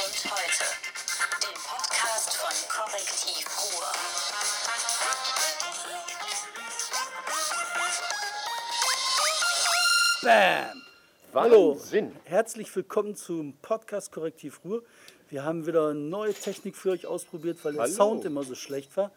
und heute. Den Podcast von Korrektiv Ruhr. Bam! Hallo, Wahnsinn. herzlich willkommen zum Podcast Korrektiv Ruhr. Wir haben wieder neue Technik für euch ausprobiert, weil der Hallo. Sound immer so schlecht war.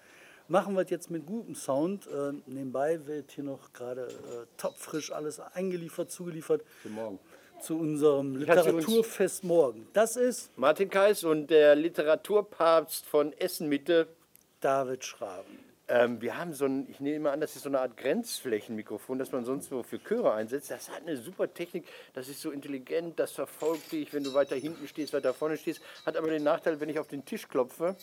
Machen wir es jetzt mit gutem Sound. Äh, nebenbei wird hier noch gerade äh, topfrisch alles eingeliefert, zugeliefert Guten Morgen. Zu unserem Literaturfest morgen. Das ist Martin Kais und der Literaturpapst von Essen Mitte. David Schraben. Ähm, wir haben so ein, ich nehme an, das ist so eine Art Grenzflächenmikrofon, das man sonst so für Chöre einsetzt. Das hat eine super Technik, das ist so intelligent, das verfolgt dich, wenn du weiter hinten stehst, weiter vorne stehst. Hat aber den Nachteil, wenn ich auf den Tisch klopfe,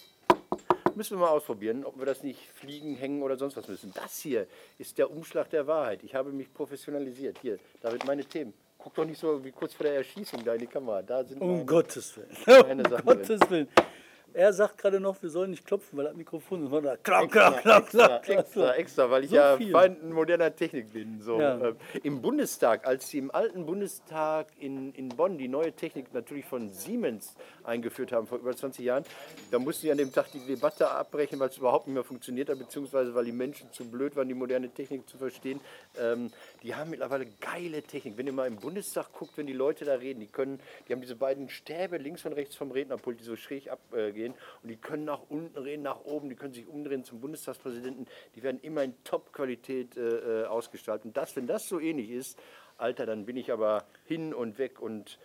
müssen wir mal ausprobieren, ob wir das nicht fliegen, hängen oder sonst was müssen. Das hier ist der Umschlag der Wahrheit. Ich habe mich professionalisiert. Hier, David, meine Themen. Guck doch nicht so wie kurz vor der Erschießung da in die Kamera. Da sind Um meine- Gottes Willen. Um Gottes Willen. Er sagt gerade noch, wir sollen nicht klopfen, weil das Mikrofon ist. Da klapp, Extra, klapp, klapp, extra, klapp, extra, extra, weil ich So ja viel. Feind moderner Technik bin. So. Ja. Ähm, Im Bundestag, als sie im alten Bundestag in, in Bonn die neue Technik natürlich von Siemens eingeführt haben vor über 20 Jahren, da mussten sie an dem Tag die Debatte abbrechen, weil es überhaupt nicht mehr funktioniert hat, beziehungsweise weil die Menschen zu blöd waren, die moderne Technik zu verstehen. Ähm, die haben mittlerweile geile Technik. Wenn ihr mal im Bundestag guckt, wenn die Leute da reden, die können, die haben diese beiden Stäbe links und rechts vom Rednerpult, die so schräg abgehen und die können nach unten reden, nach oben, die können sich umdrehen zum Bundestagspräsidenten. Die werden immer in Top-Qualität äh, äh, ausgestaltet. Und das, wenn das so ähnlich ist, Alter, dann bin ich aber hin und weg und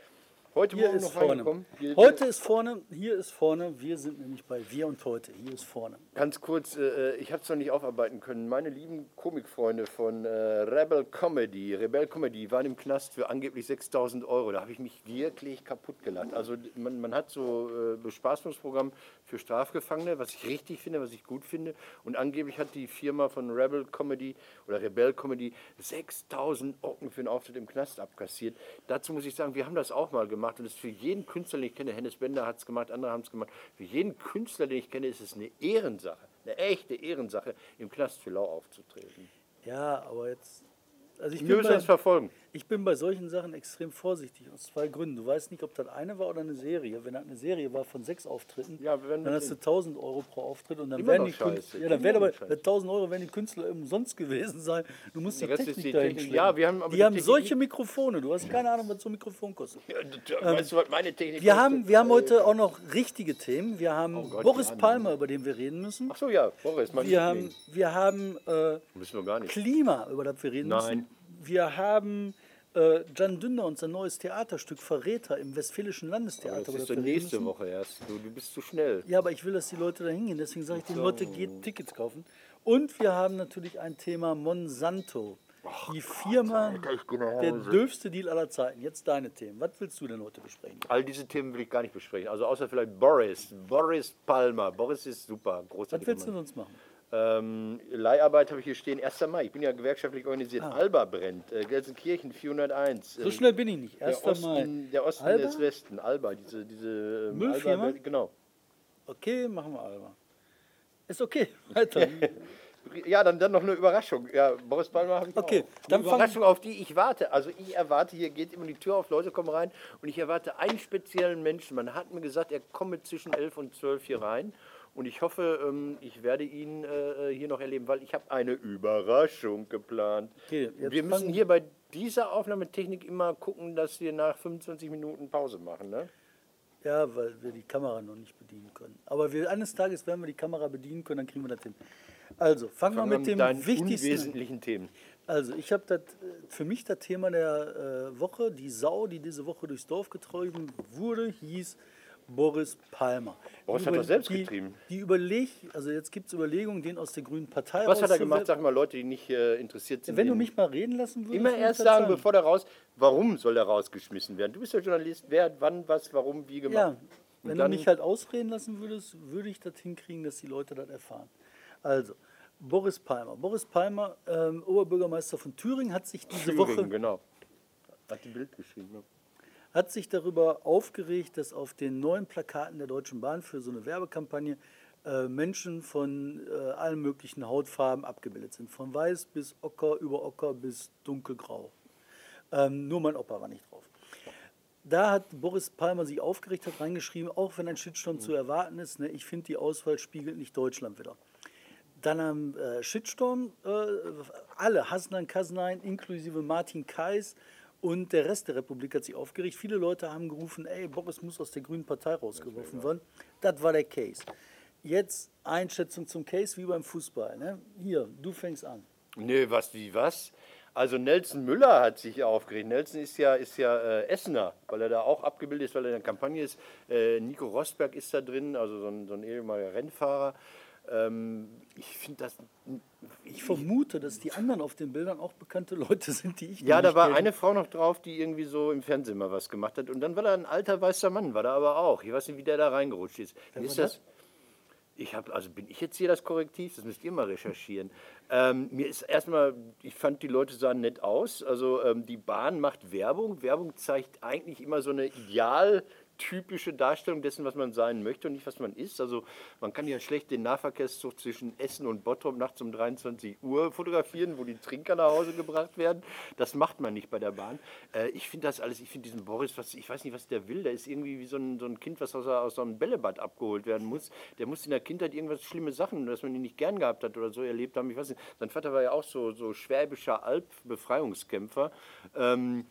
heute Hier Morgen ist noch vorne. Heute ist vorne, hier ist vorne. Wir sind nämlich bei Wir und Heute. Hier ist vorne. Ganz kurz, äh, ich habe es noch nicht aufarbeiten können. Meine lieben Komikfreunde von äh, Rebel Comedy, Rebel Comedy waren im Knast für angeblich 6000 Euro. Da habe ich mich wirklich kaputt gelacht. Also man, man hat so äh, Bespaßungsprogramm für Strafgefangene, was ich richtig finde, was ich gut finde. Und angeblich hat die Firma von Rebel Comedy oder Rebel Comedy 6000 Ocken für einen Auftritt im Knast abkassiert. Dazu muss ich sagen, wir haben das auch mal gemacht und es ist für jeden Künstler, den ich kenne, Hennes Bender hat es gemacht, andere haben es gemacht, für jeden Künstler, den ich kenne, ist es eine Ehrensache, eine echte Ehrensache, im Knast für Lau aufzutreten. Ja, aber jetzt. Also ich Wir müssen das verfolgen. Ich bin bei solchen Sachen extrem vorsichtig, aus zwei Gründen. Du weißt nicht, ob das eine war oder eine Serie. Wenn das eine Serie war von sechs Auftritten, Ja, dann hast du sehen. 1000 Euro pro Auftritt und dann Immer werden die Künstler, ja, dann werden aber noch scheiße. mit 1000 Euro werden die Künstler umsonst gewesen sein. Du musst die ist Technik die dahin Technik. Ja, wir haben aber die die haben Technik solche Mikrofone. Du hast keine Ahnung, was so ein Mikrofon kostet. weißt du, was meine Technik Wir kostet? haben, wir haben heute auch noch richtige Themen. Wir haben Oh Gott, Boris die. Palmer, über den wir reden müssen. Ach so, ja, Boris, Wir haben, wir haben äh. Klima, über das wir reden Nein. müssen. Wir haben äh, Jan Dünder und sein neues Theaterstück Verräter im Westfälischen Landestheater. Das über ist doch nächste müssen. Woche erst. Du, du bist zu schnell. Ja, aber ich will, dass die Leute da hingehen. Deswegen sage ich den Leuten, geht Tickets kaufen. Und wir haben natürlich ein Thema Monsanto. Die Firma, nach der dürfste Deal aller Zeiten. Jetzt deine Themen. Was willst du denn heute besprechen? All diese Themen will ich gar nicht besprechen. Also außer vielleicht Boris. Boris Palmer. Boris ist super. Was Großartiger willst du sonst machen? Ähm, Leiharbeit habe ich hier stehen, 1. Mai. Ich bin ja gewerkschaftlich organisiert. Alba brennt. Äh, Gelsenkirchen 401. Ah. So Ähm, schnell bin ich nicht. der 1. Osten, Mai. der Osten Alba? des Westen. Alba, diese, diese ähm, Müllfirma? Alba, genau. Okay, machen wir Alba. Ist okay. Weiter. Ja, dann, dann noch eine Überraschung. Ja, Boris Palmer habe ich Okay, auch. Eine Überraschung, auf die ich warte. Also ich erwarte, hier geht immer die Tür auf, Leute kommen rein und ich erwarte einen speziellen Menschen. Man hat mir gesagt, er komme zwischen 11 und 12 hier rein und ich hoffe, ähm, ich werde ihn äh, hier noch erleben, weil ich habe eine Überraschung geplant. Okay, wir müssen hier bei dieser Aufnahmetechnik immer gucken, dass wir nach 25 Minuten Pause machen. Ne? Ja, weil wir die Kamera noch nicht bedienen können. Aber wir, eines Tages werden wir die Kamera bedienen können, dann kriegen wir das hin. Also, fangen wir mit mit dem wichtigsten. an. unwesentlichen Themen. Also, ich habe das äh, für mich das Thema der äh, Woche, die Sau, die diese Woche durchs Dorf getrieben wurde, hieß Boris Palmer. Boris Die hat über- das selbst die, getrieben. Die überleg, also jetzt gibt es Überlegungen, den aus der Grünen Partei Was hat er gemacht? Sag mal, Leute, die nicht äh, interessiert sind. Wenn du mich mal reden lassen würdest. Immer erst sagen, bevor der raus. Warum soll der rausgeschmissen werden? Du bist der Journalist. Wer, hat wann, was, warum, wie gemacht? Ja, Und wenn dann- du mich halt ausreden lassen würdest, würde ich das hinkriegen, dass die Leute das erfahren. Also, Boris Palmer. Boris Palmer, ähm, Oberbürgermeister von Thüringen, hat sich diese Thüringen, Woche genau. Hat die Bild geschrieben. Hat sich darüber aufgeregt, dass auf den neuen Plakaten der Deutschen Bahn für so eine Werbekampagne äh, Menschen von äh, allen möglichen Hautfarben abgebildet sind. Von weiß bis ocker, über ocker bis dunkelgrau. Ähm, nur mein Opa war nicht drauf. Da hat Boris Palmer sich aufgeregt, hat reingeschrieben, auch wenn ein Shitstorm zu erwarten ist, ne, ich finde, die Auswahl spiegelt nicht Deutschland wieder. Dann am äh, Shitstorm, äh, alle, Hasnan Kasnein, inklusive Martin Kais und der Rest der Republik hat sich aufgeregt. Viele Leute haben gerufen, ey, Boris muss aus der Grünen Partei rausgeworfen werden. Das war der Case. Jetzt Einschätzung zum Case wie beim Fußball. Ne? Hier, du fängst an. Nee, was, wie, was? Also Nelson Müller hat sich aufgeregt. Nelson ist ja, ist ja äh, Essener, weil er da auch abgebildet ist, weil er in der Kampagne ist. Äh, Nico Rosberg ist da drin, also so ein, so ein ehemaliger Rennfahrer. Ähm, ich finde das. Ich vermute, dass die anderen auf den Bildern auch bekannte Leute sind, die ich Ja, da war kenne. eine Frau noch drauf, die irgendwie so im Fernsehen mal was gemacht hat. Und dann war da ein alter weißer Mann, war da aber auch. Ich weiß nicht, wie der da reingerutscht ist. Wie ist war das? Ich habe, also bin ich jetzt hier das Korrektiv? Das müsst ihr mal recherchieren. Ähm, mir ist erstmal, ich fand die Leute sahen nett aus. Also ähm, die Bahn macht Werbung. Werbung zeigt eigentlich immer so eine idealtypische Darstellung dessen, was man sein möchte und nicht, was man ist. Also man kann ja schlecht den Nahverkehrszug zwischen Essen und Bottrop nachts um 23 Uhr fotografieren, wo die Trinker nach Hause gebracht werden. Das macht man nicht bei der Bahn. Äh, ich finde das alles, ich finde diesen Boris, was, ich weiß nicht, was der will. Der ist irgendwie wie so ein, so ein Kind, was aus, aus so einem Bällebad abgeholt werden muss. Der muss in der Kindheit irgendwas schlimme Sachen, dass man ihn nicht gern gehabt hat oder so erlebt haben. Ich weiß nicht. Sein Vater war ja auch so, so schwäbischer Alp-Befreiungskämpfer. Ähm,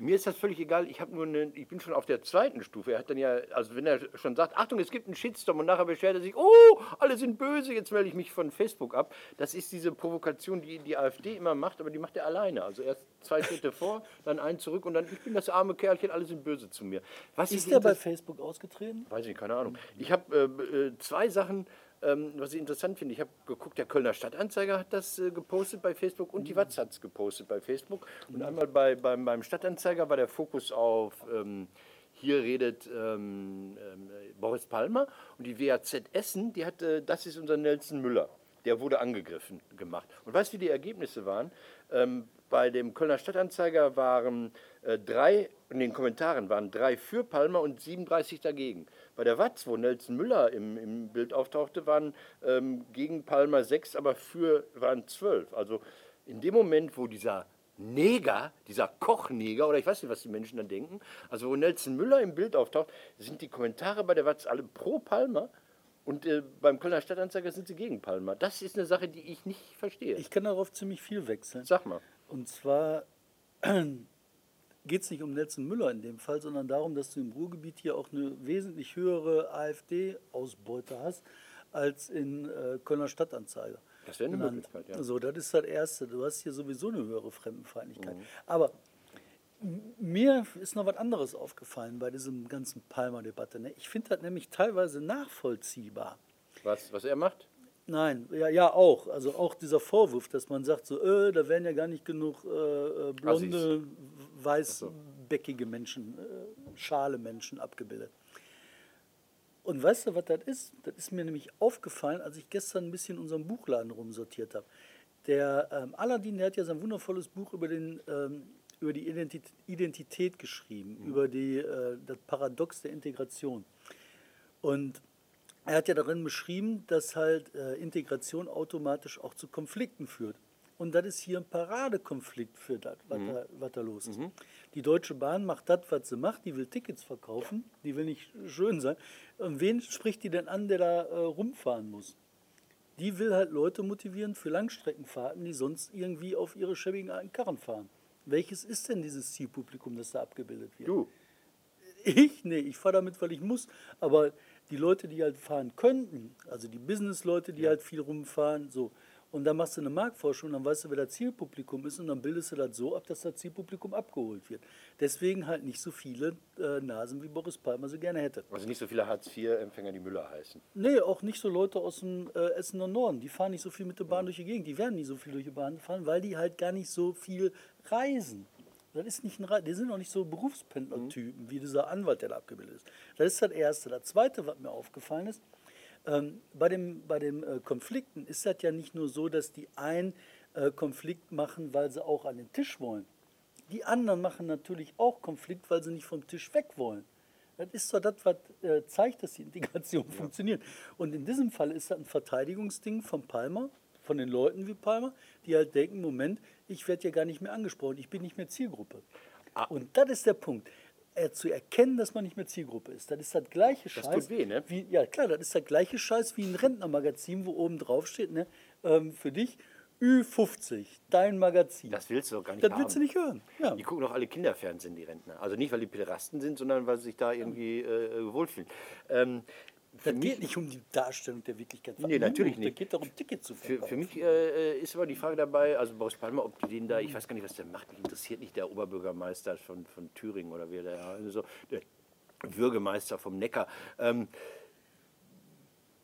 mir ist das völlig egal. Ich nur eine, ich bin schon auf der zweiten Stufe. Er hat dann ja, also wenn er schon sagt, Achtung, es gibt einen Shitstorm und nachher beschwert er sich, oh, alle sind böse, jetzt melde ich mich von Facebook ab. Das ist diese Provokation, die die AfD immer macht, aber die macht er alleine. Also erst zwei Schritte vor, dann einen zurück und dann, ich bin das arme Kerlchen, alle sind böse zu mir. Was Ist der bei Facebook ausgetreten? Weiß ich, keine Ahnung. Ich habe äh, äh, zwei Sachen, ähm, was ich interessant finde. Ich habe geguckt, der Kölner Stadtanzeiger hat das äh, gepostet bei Facebook und die Watz hat es gepostet bei Facebook. Und einmal bei, beim, beim Stadtanzeiger war der Fokus auf, ähm, hier redet ähm, ähm, Boris Palmer und die WAZ Essen, die hat, äh, das ist unser Nelson Müller. Der wurde angegriffen gemacht. Und weißt du, wie die Ergebnisse waren? Ähm, bei dem Kölner Stadtanzeiger waren äh, drei, in den Kommentaren waren drei für Palmer und 37 dagegen. Bei der Watz, wo Nelson Müller im, im Bild auftauchte, waren ähm, gegen Palmer sechs, aber für waren zwölf. Also in dem Moment, wo dieser Neger, dieser Kochneger, oder ich weiß nicht, was die Menschen dann denken, also wo Nelson Müller im Bild auftaucht, sind die Kommentare bei der Watz alle pro Palmer und äh, beim Kölner Stadtanzeiger sind sie gegen Palmer. Das ist eine Sache, die ich nicht verstehe. Ich kann darauf ziemlich viel wechseln. Sag mal. Und zwar geht es nicht um Nelson Müller in dem Fall, sondern darum, dass du im Ruhrgebiet hier auch eine wesentlich höhere AfD-Ausbeute hast als in äh, Kölner Stadtanzeiger. Das wäre eine genannt. Möglichkeit, ja. So, das ist das Erste. Du hast hier sowieso eine höhere Fremdenfeindlichkeit. Mhm. Aber mir ist noch was anderes aufgefallen bei diesem ganzen Palmer-Debatte. Ne? Ich finde das nämlich teilweise nachvollziehbar. Was, was er macht? Nein, ja, ja auch. Also auch dieser Vorwurf, dass man sagt, so, äh, da werden ja gar nicht genug äh, äh, blonde, weißbäckige Menschen, äh, schale Menschen abgebildet. Und weißt du, was das ist? Das ist mir nämlich aufgefallen, als ich gestern ein bisschen in unserem Buchladen rumsortiert habe. Der ähm, Aladdin, der hat ja sein wundervolles Buch über, den, ähm, über die Identität, Identität geschrieben, über die, äh, das Paradox der Integration. Und er hat ja darin beschrieben, dass halt äh, Integration automatisch auch zu Konflikten führt. Und das ist hier ein Paradekonflikt für das, was, da, was da los ist. Die Deutsche Bahn macht das, was sie macht. Die will Tickets verkaufen, die will nicht schön sein. Und wen spricht die denn an, der da äh, rumfahren muss? Die will halt Leute motivieren für Langstreckenfahrten, die sonst irgendwie auf ihre schäbigen alten Karren fahren. Welches ist denn dieses Zielpublikum, das da abgebildet wird? Du. Ich? Nee, ich fahre damit, weil ich muss. Aber die Leute, die halt fahren könnten, also die Business-Leute, die halt viel rumfahren, so. Und dann machst du eine Marktforschung, dann weißt du, wer das Zielpublikum ist und dann bildest du das so ab, dass das Zielpublikum abgeholt wird. Deswegen halt nicht so viele äh, Nasen, wie Boris Palmer sie gerne hätte. Also nicht so viele Hartz-IV-Empfänger, die Müller heißen. Nee, auch nicht so Leute aus dem äh, Essener Norden. Die fahren nicht so viel mit der Bahn durch die Gegend. Die werden nicht so viel durch die Bahn fahren, weil die halt gar nicht so viel reisen. Das ist nicht ein Re die sind auch nicht so Berufspendlertypen wie dieser Anwalt, der da abgebildet ist. Das ist das Erste. Das Zweite, was mir aufgefallen ist, ähm, bei den bei dem, äh, Konflikten ist das ja nicht nur so, dass die einen äh, Konflikt machen, weil sie auch an den Tisch wollen. Die anderen machen natürlich auch Konflikt, weil sie nicht vom Tisch weg wollen. Das ist doch das, was äh, zeigt, dass die Integration funktioniert. Und in diesem Fall ist das ein Verteidigungsding von Palmer, von den Leuten wie Palmer, die halt denken, Moment, ich werde ja gar nicht mehr angesprochen, ich bin nicht mehr Zielgruppe. Und das ist der Punkt. Äh, zu erkennen, dass man nicht mehr Zielgruppe ist. Das ist das gleiche Das Scheiß. tut weh, ne? Wie, ja, klar, das ist der gleiche Scheiß wie ein Rentnermagazin, wo oben drauf steht, ne? Ähm, für dich Ü50, dein Magazin. Das willst du doch gar nicht das haben. willst du nicht hören. Ja. Die gucken doch alle Kinderfernsehen, die Rentner. Also nicht, weil die Pederasten sind, sondern weil sie sich da irgendwie äh, wohlfühlen. Ähm, Das geht nicht um die Darstellung der Wirklichkeit. Nee, natürlich nicht. geht darum, Ticket zu Für, verkaufen. für mich äh, ist aber die Frage dabei, also Boris Palmer, ob die den da, ich weiß gar nicht, was der macht, mich interessiert nicht der Oberbürgermeister von, von Thüringen oder wie der, also der Bürgermeister vom Neckar. Ähm,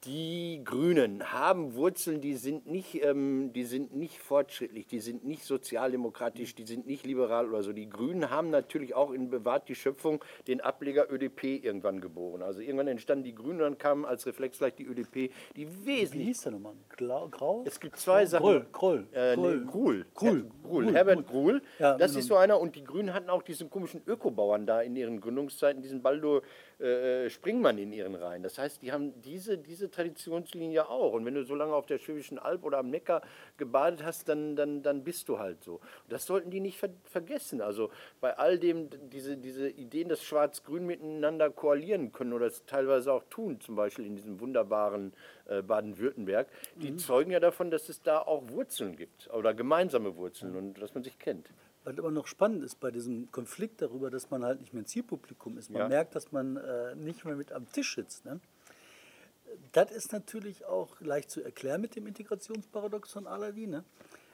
die Grünen haben Wurzeln, die sind, nicht, ähm, die sind nicht fortschrittlich, die sind nicht sozialdemokratisch, die sind nicht liberal oder so. Die Grünen haben natürlich auch in Bewahrt die Schöpfung den Ableger ÖDP irgendwann geboren. Also irgendwann entstanden die Grünen, dann kam als Reflex vielleicht die ÖDP, die Wie wesentlich hieß der nochmal? Grau? Es gibt zwei Sachen. Groll, Groll. Äh, Groll. Nee, Gruhl. Gruhl. Ja, Gruhl. Gruhl, Herbert Gruhl. Ja, das ist so einer. Und die Grünen hatten auch diesen komischen Ökobauern da in ihren Gründungszeiten, diesen Baldo äh, Springmann in ihren Reihen. Das heißt, die haben diese, diese Traditionslinie auch. Und wenn du so lange auf der Schwäbischen Alb oder am Neckar gebadet hast, dann, dann, dann bist du halt so. Und das sollten die nicht ver vergessen. Also bei all dem, diese, diese Ideen, dass Schwarz-Grün miteinander koalieren können oder es teilweise auch tun, zum Beispiel in diesem wunderbaren äh, Baden-Württemberg, die Mhm. zeugen ja davon, dass es da auch Wurzeln gibt oder gemeinsame Wurzeln und dass man sich kennt. Was aber noch spannend ist bei diesem Konflikt darüber, dass man halt nicht mehr Zielpublikum ist. Man Ja. merkt, dass man äh, nicht mehr mit am Tisch sitzt. Ne? Das ist natürlich auch leicht zu erklären mit dem Integrationsparadoxon Aladdin. Ne?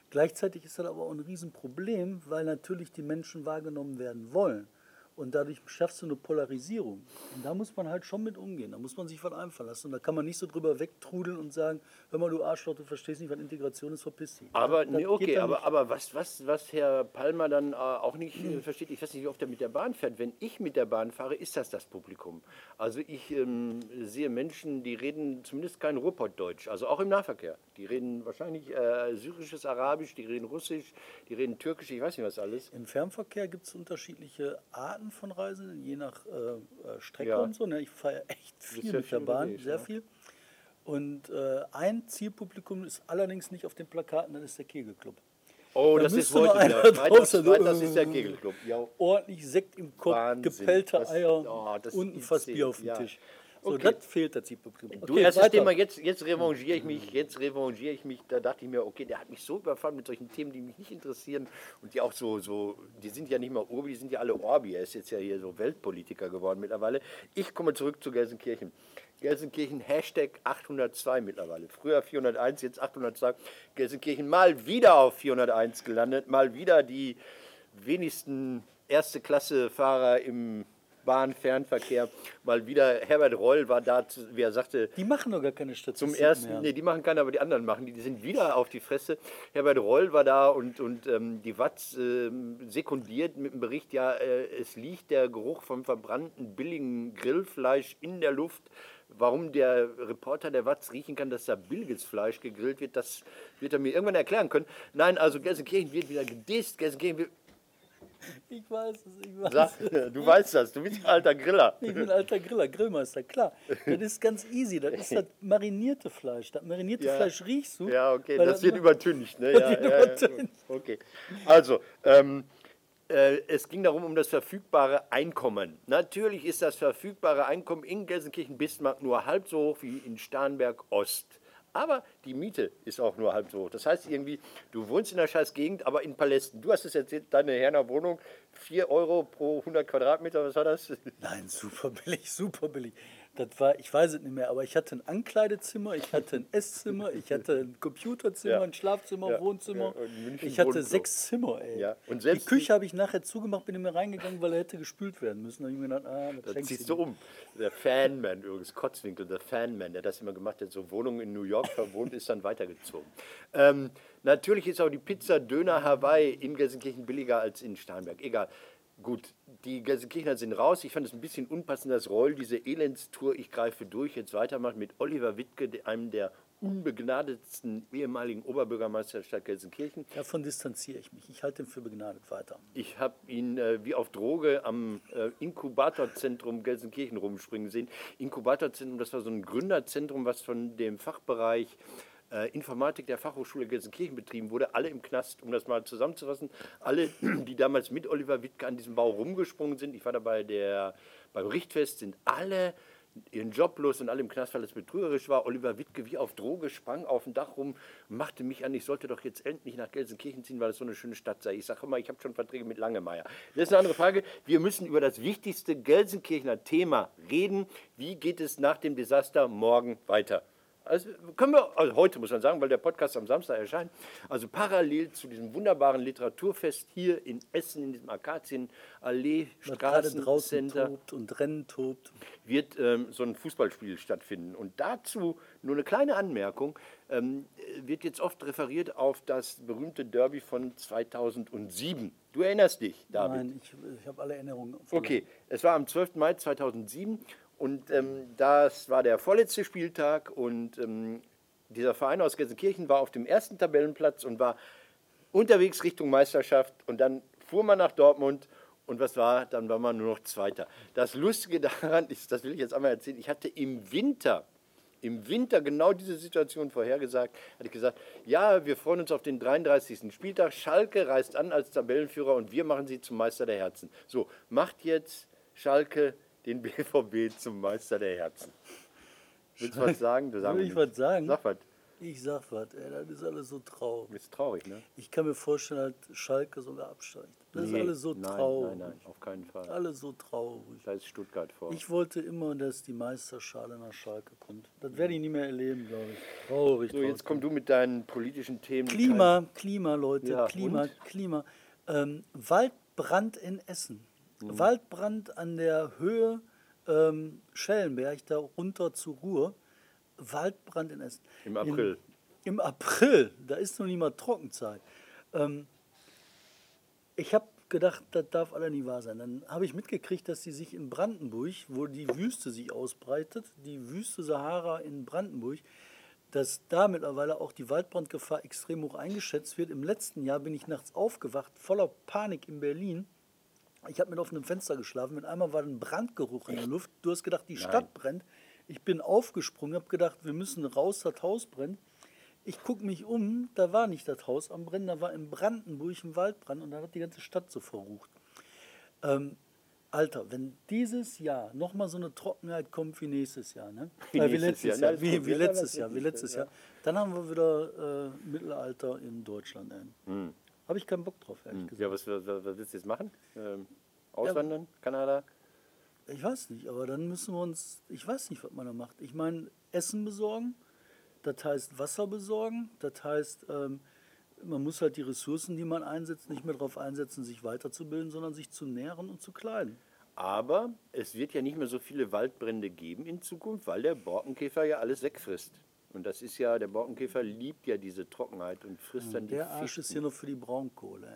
Gleichzeitig ist das aber auch ein Riesenproblem, weil natürlich die Menschen wahrgenommen werden wollen. Und dadurch schaffst du eine Polarisierung. Und da muss man halt schon mit umgehen. Da muss man sich was einfallen lassen. Und da kann man nicht so drüber wegtrudeln und sagen, hör mal, du Arschloch, du verstehst nicht, was Integration ist, verpiss dich. Aber, Das nee, geht okay, aber, aber was, was, was Herr Palmer dann äh, auch nicht äh, versteht, ich weiß nicht, wie oft er mit der Bahn fährt. Wenn ich mit der Bahn fahre, ist das das Publikum. Also ich ähm, sehe Menschen, die reden zumindest kein Ruhrpottdeutsch, also auch im Nahverkehr. Die reden wahrscheinlich äh, syrisches Arabisch, die reden Russisch, die reden Türkisch, ich weiß nicht was alles. Im Fernverkehr gibt es unterschiedliche Arten von Reisen, je nach äh, äh, Strecke Ja. und so. Ne? Ich fahre echt viel mit viel der Bahn, unterwegs, sehr ja. viel. Und äh, ein Zielpublikum ist allerdings nicht auf den Plakaten, das ist der Kegelclub. Oh, Da das ist heute einer wieder. Freitags, draußen, Freitags ist der Kegelclub. Ja. Ordentlich Sekt im Kopf, Wahnsinn. gepellte Das- Eier oh, das und ein ist Fass zäh, Bier auf dem ja. Tisch. So, Okay. das fehlt der Zielpublikum. Du, Okay, weiter. Thema, jetzt, jetzt revanchiere ich mich, jetzt revanchiere ich mich. Da dachte ich mir, okay, der hat mich so überfallen mit solchen Themen, die mich nicht interessieren und die auch so, so die sind ja nicht mal Urbi, die sind ja alle Orbi. Er ist jetzt ja hier so Weltpolitiker geworden mittlerweile. Ich komme zurück zu Gelsenkirchen. Gelsenkirchen Hashtag 802 mittlerweile. Früher 401, jetzt 802. Gelsenkirchen mal wieder auf 401 gelandet, mal wieder die wenigsten erste Klasse Fahrer im Bahnfernverkehr. Mal wieder Herbert Reul war da, wie er sagte, Die machen doch gar keine Statistiken zum ersten, mehr. nee, die machen keine, aber die anderen machen die, die sind wieder auf die Fresse. Herbert Reul war da und, und ähm, die Watz ähm, sekundiert mit dem Bericht, ja, äh, es liegt der Geruch vom verbrannten billigen Grillfleisch in der Luft. Warum der Reporter der Watz riechen kann, dass da billiges Fleisch gegrillt wird, das wird er mir irgendwann erklären können. Nein, also Gelsenkirchen wird wieder gedisst, Gelsenkirchen wird, Ich weiß es, ich weiß sag, du weißt das, du bist ein alter Griller. Ich bin alter Griller, Grillmeister, klar. Das ist ganz easy. Das ist das marinierte Fleisch. Das marinierte Ja. Fleisch riechst du. Ja, okay, weil das wird übertüncht. Ne? Das Ja, wird ja, ja, übertüncht. Okay. Also, ähm, äh, es ging darum, um das verfügbare Einkommen. Natürlich ist das verfügbare Einkommen in Gelsenkirchen-Bismarck nur halb so hoch wie in Starnberg-Ost. Aber die Miete ist auch nur halb so hoch. Das heißt irgendwie, du wohnst in einer scheiß Gegend, aber in Palästen. Du hast es erzählt, deine Herner Wohnung, 4 Euro pro 100 Quadratmeter, was war das? Nein, super billig, super billig. Das war, ich weiß es nicht mehr, aber ich hatte ein Ankleidezimmer, ich hatte ein Esszimmer, ich hatte ein Computerzimmer, Ja. ein Schlafzimmer, Ja. Wohnzimmer. Ja, ich hatte Wohnklo. sechs Zimmer, ey. Und Die Küche habe ich nachher zugemacht, bin mehr reingegangen, weil er hätte gespült werden müssen. Da habe ich mir gedacht, ah, das schenkst ziehst du um. Der Fanman, übrigens Kotzwinkel, der Fanman, der das immer gemacht hat, so Wohnungen in New York verwohnt, ist dann weitergezogen. Ähm, natürlich ist auch die Pizza Döner Hawaii in Gelsenkirchen billiger als in Starnberg. Egal. Gut, die Gelsenkirchener sind raus. Ich fand es ein bisschen unpassend, dass Reul diese Elendstour Ich greife durch jetzt weitermacht mit Oliver Wittke, einem der unbegnadetsten ehemaligen Oberbürgermeister der Stadt Gelsenkirchen. Davon distanziere ich mich. Ich halte ihn für begnadet weiter. Ich habe ihn äh, wie auf Droge am äh, Inkubatorzentrum Gelsenkirchen rumspringen sehen. Inkubatorzentrum, das war so ein Gründerzentrum, was von dem Fachbereich äh, Informatik der Fachhochschule Gelsenkirchen betrieben wurde, alle im Knast, um das mal zusammenzufassen. Alle, die damals mit Oliver Wittke an diesem Bau rumgesprungen sind, ich war dabei der, beim Richtfest, sind alle ihren Job los und alle im Knast, weil es betrügerisch war. Oliver Wittke wie auf Droge sprang auf dem Dach rum, machte mich an, ich sollte doch jetzt endlich nach Gelsenkirchen ziehen, weil es so eine schöne Stadt sei. Ich sage immer, ich habe schon Verträge mit Langemeier. Das ist eine andere Frage. Wir müssen über das wichtigste Gelsenkirchener Thema reden. Wie geht es nach dem Desaster morgen weiter? Also können wir, also heute muss man sagen, weil der Podcast am Samstag erscheint, also parallel zu diesem wunderbaren Literaturfest hier in Essen, in diesem Akazienallee, Straßencenter, tobt und Rennen tobt. wird ähm, so ein Fußballspiel stattfinden. Und dazu nur eine kleine Anmerkung, ähm, wird jetzt oft referiert auf das berühmte Derby von 2007. Du erinnerst dich, David? Nein, ich, ich habe alle Erinnerungen. Okay, es war am 12. Mai 2007 und ähm, das war der vorletzte Spieltag und ähm, dieser Verein aus Gelsenkirchen war auf dem ersten Tabellenplatz und war unterwegs Richtung Meisterschaft und dann fuhr man nach Dortmund und was war? Dann war man nur noch Zweiter. Das Lustige daran ist, das will ich jetzt einmal erzählen, ich hatte im Winter im Winter genau diese Situation vorhergesagt, hatte ich gesagt, ja, wir freuen uns auf den 33. Spieltag. Schalke reist an als Tabellenführer und wir machen sie zum Meister der Herzen. So, macht jetzt Schalke den BVB zum Meister der Herzen. Willst du was sagen? Du Will ich was sagen? Sag was. Ich sag was, ey, das ist alles so traurig. Ist traurig, ne? Ich kann mir vorstellen, dass Schalke sogar absteigt. Das Nee, ist alles so nein, traurig. Nein, nein, auf keinen Fall. Alles so traurig. Da ist Stuttgart vor. Ich wollte immer, dass die Meisterschale nach Schalke kommt. Das werde ich nie mehr erleben, glaube ich. Traurig. so, jetzt traurig. komm du mit deinen politischen Themen. Klima, Klima, Leute, Ja, Klima, und? Klima. Ähm, Waldbrand in Essen. Mhm. Waldbrand an der Höhe ähm, Schellenberg, da runter zu Ruhr. Waldbrand in Essen. Im April. Im, Im April, da ist noch nicht mal Trockenzeit. Ähm, ich habe gedacht, das darf alle nie wahr sein. Dann habe ich mitgekriegt, dass sie sich in Brandenburg, wo die Wüste sich ausbreitet, die Wüste Sahara in Brandenburg, dass da mittlerweile auch die Waldbrandgefahr extrem hoch eingeschätzt wird. Im letzten Jahr bin ich nachts aufgewacht, voller Panik in Berlin. Ich habe mit offenem Fenster geschlafen. Mit einmal war ein Brandgeruch in der Luft. Du hast gedacht, die Stadt brennt. Ich bin aufgesprungen, habe gedacht, wir müssen raus, das Haus brennt. Ich gucke mich um, da war nicht das Haus am Brennen, da war in Brandenburg ein Waldbrand und da hat die ganze Stadt so verrucht. Ähm, Alter, wenn dieses Jahr nochmal so eine Trockenheit kommt wie nächstes Jahr, ne? Wie Äh, wie letztes Jahr, Jahr, wie, wie letztes Jahr, wie letztes ja. Jahr, dann haben wir wieder äh, Mittelalter in Deutschland. Ey. Habe ich keinen Bock drauf, ehrlich gesagt. Hm. Ja, was, was, was willst du jetzt machen? Ähm, auswandern? Kanada? Ich weiß nicht, aber dann müssen wir uns, ich weiß nicht, was man da macht. Ich meine, Essen besorgen, das heißt Wasser besorgen, das heißt, ähm, man muss halt die Ressourcen, die man einsetzt, nicht mehr darauf einsetzen, sich weiterzubilden, sondern sich zu nähren und zu kleiden. Aber es wird ja nicht mehr so viele Waldbrände geben in Zukunft, weil der Borkenkäfer ja alles wegfrisst. Und das ist ja, der Borkenkäfer liebt ja diese Trockenheit und frisst dann die Der Arsch ist hier noch für die Braunkohle.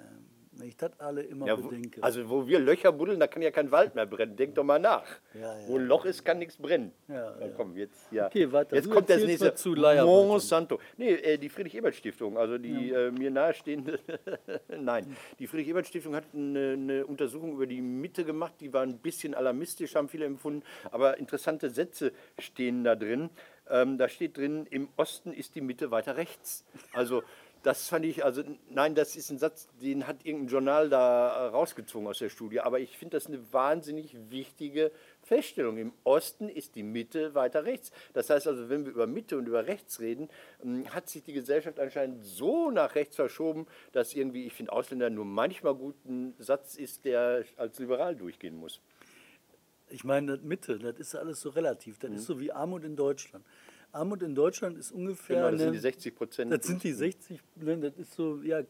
Wenn ich das alle immer Ja, wo, bedenke. also wo wir Löcher buddeln, da kann ja kein Wald mehr brennen. Denk doch mal nach. Ja, ja. Wo ein Loch ist, kann nichts brennen. Ja, ja. komm, jetzt, ja. Okay, weiter. Jetzt Du kommt das nächste. zu. Monsanto. Nee, äh, die Friedrich-Ebert-Stiftung, also die äh, mir nahestehende. Nein, die Friedrich-Ebert-Stiftung hat eine, eine Untersuchung über die Mitte gemacht. Die war ein bisschen alarmistisch, haben viele empfunden. Aber interessante Sätze stehen da drin. Ähm, da steht drin, im Osten ist die Mitte weiter rechts. Also das fand ich, also nein, das ist ein Satz, den hat irgendein Journal da äh, rausgezogen aus der Studie. Aber ich finde das eine wahnsinnig wichtige Feststellung. Im Osten ist die Mitte weiter rechts. Das heißt also, wenn wir über Mitte und über rechts reden, ähm, hat sich die Gesellschaft anscheinend so nach rechts verschoben, dass irgendwie, ich finde, Ausländer nur manchmal gut ein Satz ist, der als liberal durchgehen muss. Ich meine, das Mitte, das ist alles so relativ. Mhm. Das ist so wie Armut in Deutschland. Armut in Deutschland ist ungefähr. Genau, das sind die 60 Prozent. Das sind die 60, ne, das ist so, ja,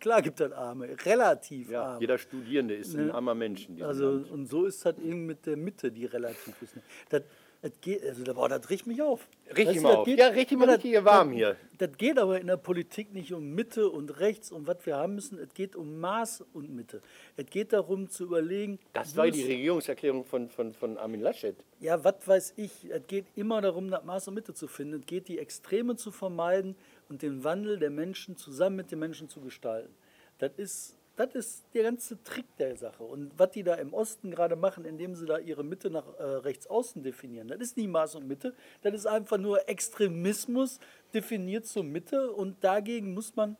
klar gibt es Arme, relativ Ja, arm. jeder Studierende ist ein Ne? armer Mensch. Also, Land. und so ist das eben mit der Mitte, die relativ ist. Das, das geht, also, boah, das riecht mich auf. Du, mal auf. geht- Ja, riech dich mal richtig warm das- hier. Das geht aber in der Politik nicht um Mitte und rechts und was wir haben müssen. Es geht um Maß und Mitte. Es geht darum zu überlegen, Das war die Regierungserklärung von, von, von Armin Laschet. ja, was weiß ich. Es geht immer darum, das Maß und Mitte zu finden. Es geht, die Extreme zu vermeiden und den Wandel der Menschen zusammen mit den Menschen zu gestalten. Das ist das ist der ganze Trick der Sache. Und was die da im Osten gerade machen, indem sie da ihre Mitte nach äh, rechts außen definieren, das ist nie Maß und Mitte, das ist einfach nur Extremismus definiert zur Mitte und dagegen muss man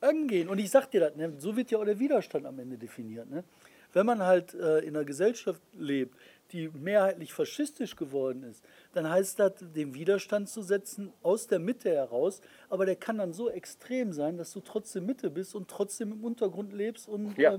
angehen. Und ich sag dir das, ne, so wird ja auch der Widerstand am Ende definiert. Ne? Wenn man halt äh, in einer Gesellschaft lebt, die mehrheitlich faschistisch geworden ist, dann heißt das, den Widerstand zu setzen aus der Mitte heraus. Aber der kann dann so extrem sein, dass du trotzdem Mitte bist und trotzdem im Untergrund lebst und Ja. äh,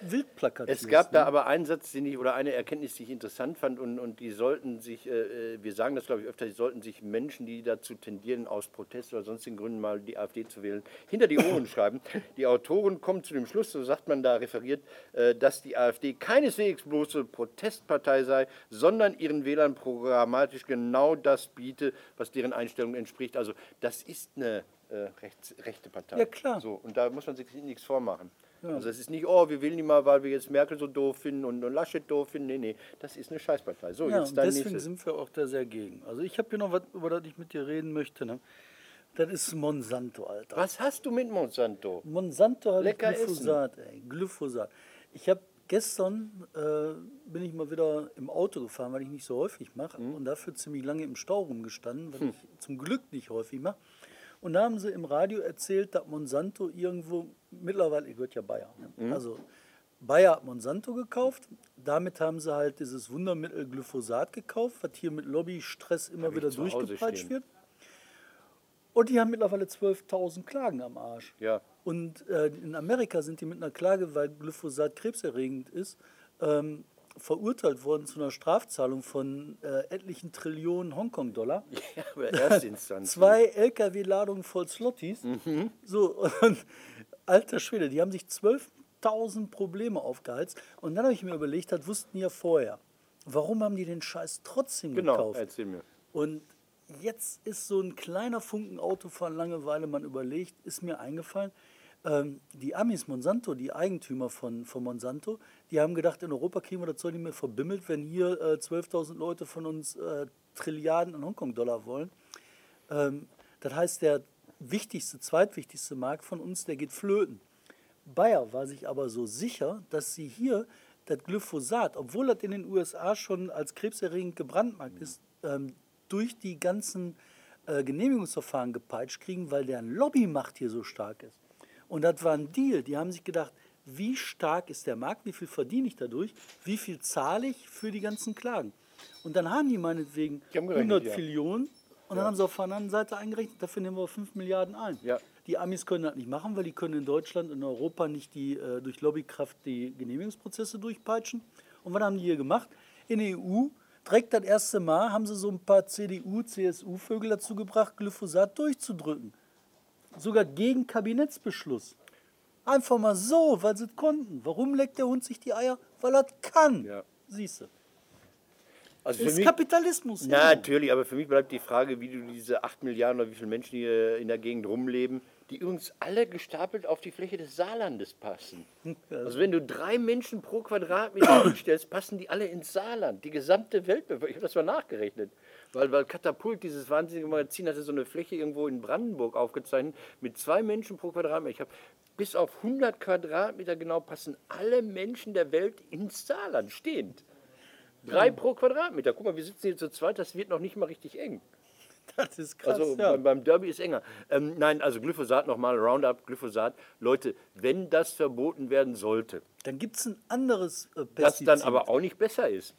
wild plakatierst. Es gab da ne? aber einen Satz, den ich, oder eine Erkenntnis, die ich interessant fand, und, und die sollten sich, äh, äh, wir sagen das glaube ich öfter, die sollten sich Menschen, die dazu tendieren, aus Protest oder sonstigen Gründen mal die AfD zu wählen, hinter die Ohren schreiben. Die Autoren kommen zu dem Schluss, so sagt man da referiert, äh, dass die AfD keineswegs bloße Protestpartei sei, sondern ihren Wählern programmatisch genau das biete, was deren Einstellung entspricht. Also das ist eine äh, rechts, rechte Partei. Ja, klar. So, und da muss man sich nichts vormachen. Also es ist nicht, oh, wir wählen die mal, weil wir jetzt Merkel so doof finden und, und Laschet doof finden. Nee, nee, das ist eine Scheißpartei. So, Ja, jetzt dein deswegen nächstes. sind wir auch da sehr gegen. Also ich habe hier noch was, über das ich mit dir reden möchte. Ne? Das ist Monsanto, Alter. Was hast du mit Monsanto? Monsanto hat Glyphosat, ey. Glyphosat. Ich habe gestern äh, bin ich mal wieder im Auto gefahren, weil ich nicht so häufig mache Mhm. und dafür ziemlich lange im Stau rumgestanden, Hm. weil ich zum Glück nicht häufig mache. Und da haben sie im Radio erzählt, dass Monsanto irgendwo mittlerweile, ich gehört ja Bayer, ne? Mhm. also Bayer hat Monsanto gekauft. Damit haben sie halt dieses Wundermittel Glyphosat gekauft, was hier mit Lobbystress immer Hab wieder durchgepeitscht wird. Und die haben mittlerweile 12.000 Klagen am Arsch. Ja. Und äh, in Amerika sind die mit einer Klage, weil Glyphosat krebserregend ist, ähm, verurteilt worden zu einer Strafzahlung von äh, etlichen Trillionen Hongkong-Dollar. Ja, aber Erstinstanz. Zwei LKW-Ladungen voll Slotties. Mhm. So, und alter Schwede, die haben sich 12.000 Probleme aufgeheizt. Und dann habe ich mir überlegt, das wussten die ja vorher. Warum haben die den Scheiß trotzdem Genau, gekauft? erzähl mir. Und jetzt ist so ein kleiner Funken Autofahren Langeweile, man überlegt, ist mir eingefallen, ähm, die Amis Monsanto, die Eigentümer von, von Monsanto, die haben gedacht, in Europa kriegen wir das Zeug nicht mehr verbimmelt, wenn hier äh, 12.000 Leute von uns äh, Trilliarden an Hongkong-Dollar wollen. Ähm, das heißt, der wichtigste, zweitwichtigste Markt von uns, der geht flöten. Bayer war sich aber so sicher, dass sie hier das Glyphosat, obwohl das in den USA schon als krebserregend gebrandmarkt ist, ähm, durch die ganzen äh, Genehmigungsverfahren gepeitscht kriegen, weil deren Lobbymacht hier so stark ist. Und das war ein Deal. Die haben sich gedacht, wie stark ist der Markt, wie viel verdiene ich dadurch, wie viel zahle ich für die ganzen Klagen. Und dann haben die meinetwegen Die haben gerechnet, 100 ja. Millionen und dann haben sie auf der anderen Seite eingerechnet, dafür nehmen wir 5 Milliarden ein. Ja. Die Amis können das nicht machen, weil die können in Deutschland und in Europa nicht die, äh, durch Lobbykraft die Genehmigungsprozesse durchpeitschen. Und was haben die hier gemacht? In der EU, direkt das erste Mal, haben sie so ein paar CDU, CSU-Vögel dazu gebracht, Glyphosat durchzudrücken. Sogar gegen Kabinettsbeschluss. Einfach mal so, weil sie es konnten. Warum leckt der Hund sich die Eier? Weil er es kann. Ja. Siehst du. Also für Ist mich, Kapitalismus. Na, natürlich, aber für mich bleibt die Frage, wie du diese 8 Milliarden oder wie viele Menschen hier in der Gegend rumleben, die übrigens alle gestapelt auf die Fläche des Saarlandes passen. Also wenn du drei Menschen pro Quadratmeter hinstellst, passen die alle ins Saarland. Die gesamte Weltbevölkerung. Ich habe das mal nachgerechnet. Weil, weil Katapult, dieses wahnsinnige Magazin, hatte so eine Fläche irgendwo in Brandenburg aufgezeichnet mit zwei Menschen pro Quadratmeter. Ich habe bis auf 100 Quadratmeter genau passen alle Menschen der Welt ins Saarland stehend. Drei pro Quadratmeter. Guck mal, wir sitzen hier zu zweit, das wird noch nicht mal richtig eng. Das ist krass. Also ja. beim, Derby ist enger. Ähm, nein, also Glyphosat nochmal, Roundup, Glyphosat. Leute, wenn das verboten werden sollte, Dann gibt es ein anderes äh, das Pestizid. dann aber auch nicht besser ist.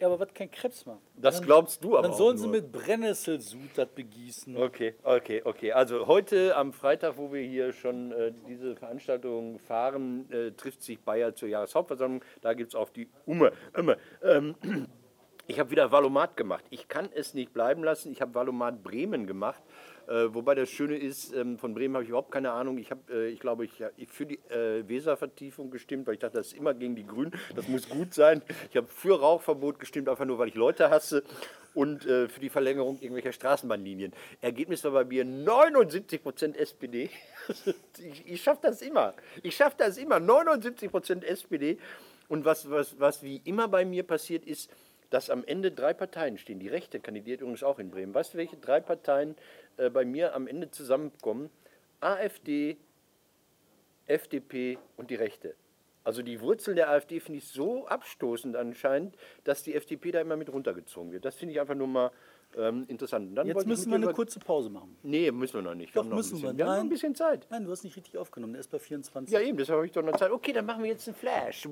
Ja, aber was kein Krebs macht. Das Dann- glaubst du aber Dann sollen sie nur. mit Brennnesselsud das begießen. Okay, okay, okay. Also heute am Freitag, wo wir hier schon äh, diese Veranstaltung fahren, äh, trifft sich Bayer zur Jahreshauptversammlung. Da gibt es auf die Umme. Umme. Ähm, ich habe wieder Valomat gemacht. Ich kann es nicht bleiben lassen. Ich habe Valomat Bremen gemacht. Äh, wobei das Schöne ist, ähm, von Bremen habe ich überhaupt keine Ahnung. Ich habe, äh, ich glaube, ich, ich für die äh, Weservertiefung gestimmt, weil ich dachte, das ist immer gegen die Grünen. Das muss gut sein. Ich habe für Rauchverbot gestimmt, einfach nur, weil ich Leute hasse. Und äh, für die Verlängerung irgendwelcher Straßenbahnlinien. Ergebnis war bei mir 79% SPD. ich ich schaffe das immer. Ich schaffe das immer. 79% SPD. Und was, was, was wie immer bei mir passiert ist, dass am Ende drei Parteien stehen. Die Rechte kandidiert übrigens auch in Bremen. Weißt du, welche drei Parteien äh, bei mir am Ende zusammenkommen? AfD, FDP und die Rechte. Also die Wurzeln der AfD finde ich so abstoßend anscheinend, dass die FDP da immer mit runtergezogen wird. Das finde ich einfach nur mal ähm, interessant. Jetzt müssen wir eine kurze Pause machen. Nee, müssen wir noch nicht. Doch, haben noch müssen wir. Wir haben noch ein bisschen Zeit. Nein, du hast nicht richtig aufgenommen. Der ist bei 24. Ja, eben, deshalb habe ich doch noch Zeit. Okay, dann machen wir jetzt einen Flash.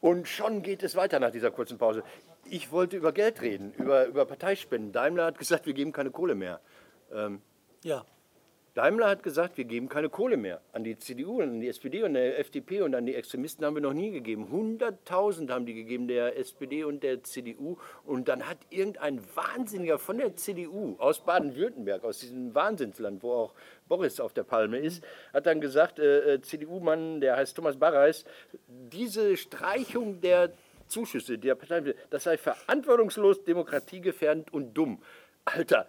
Und schon geht es weiter nach dieser kurzen Pause. Ich wollte über Geld reden, über, über Parteispenden. Daimler hat gesagt, wir geben keine Kohle mehr. Ja. Daimler hat gesagt, wir geben keine Kohle mehr. An die CDU, an die SPD und der FDP und an die Extremisten haben wir noch nie gegeben. 100.000 haben die gegeben, der SPD und der CDU. Und dann hat irgendein Wahnsinniger von der CDU aus Baden-Württemberg, aus diesem Wahnsinnsland, wo auch Boris auf der Palme ist, hat dann gesagt, äh, äh, CDU-Mann, der heißt Thomas Barreis, diese Streichung der Zuschüsse der Parteien, das sei verantwortungslos, demokratiegefährdend und dumm. Alter,